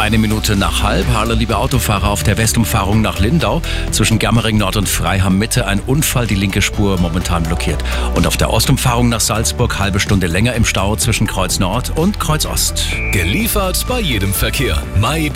eine Minute nach halb. Hallo, liebe Autofahrer auf der Westumfahrung nach Lindau. Zwischen Germering Nord und Freiham Mitte ein Unfall, die linke Spur momentan blockiert. Und auf der Ostumfahrung nach Salzburg halbe Stunde länger im Stau zwischen Kreuz Nord und Kreuz Ost. Geliefert bei jedem Verkehr. My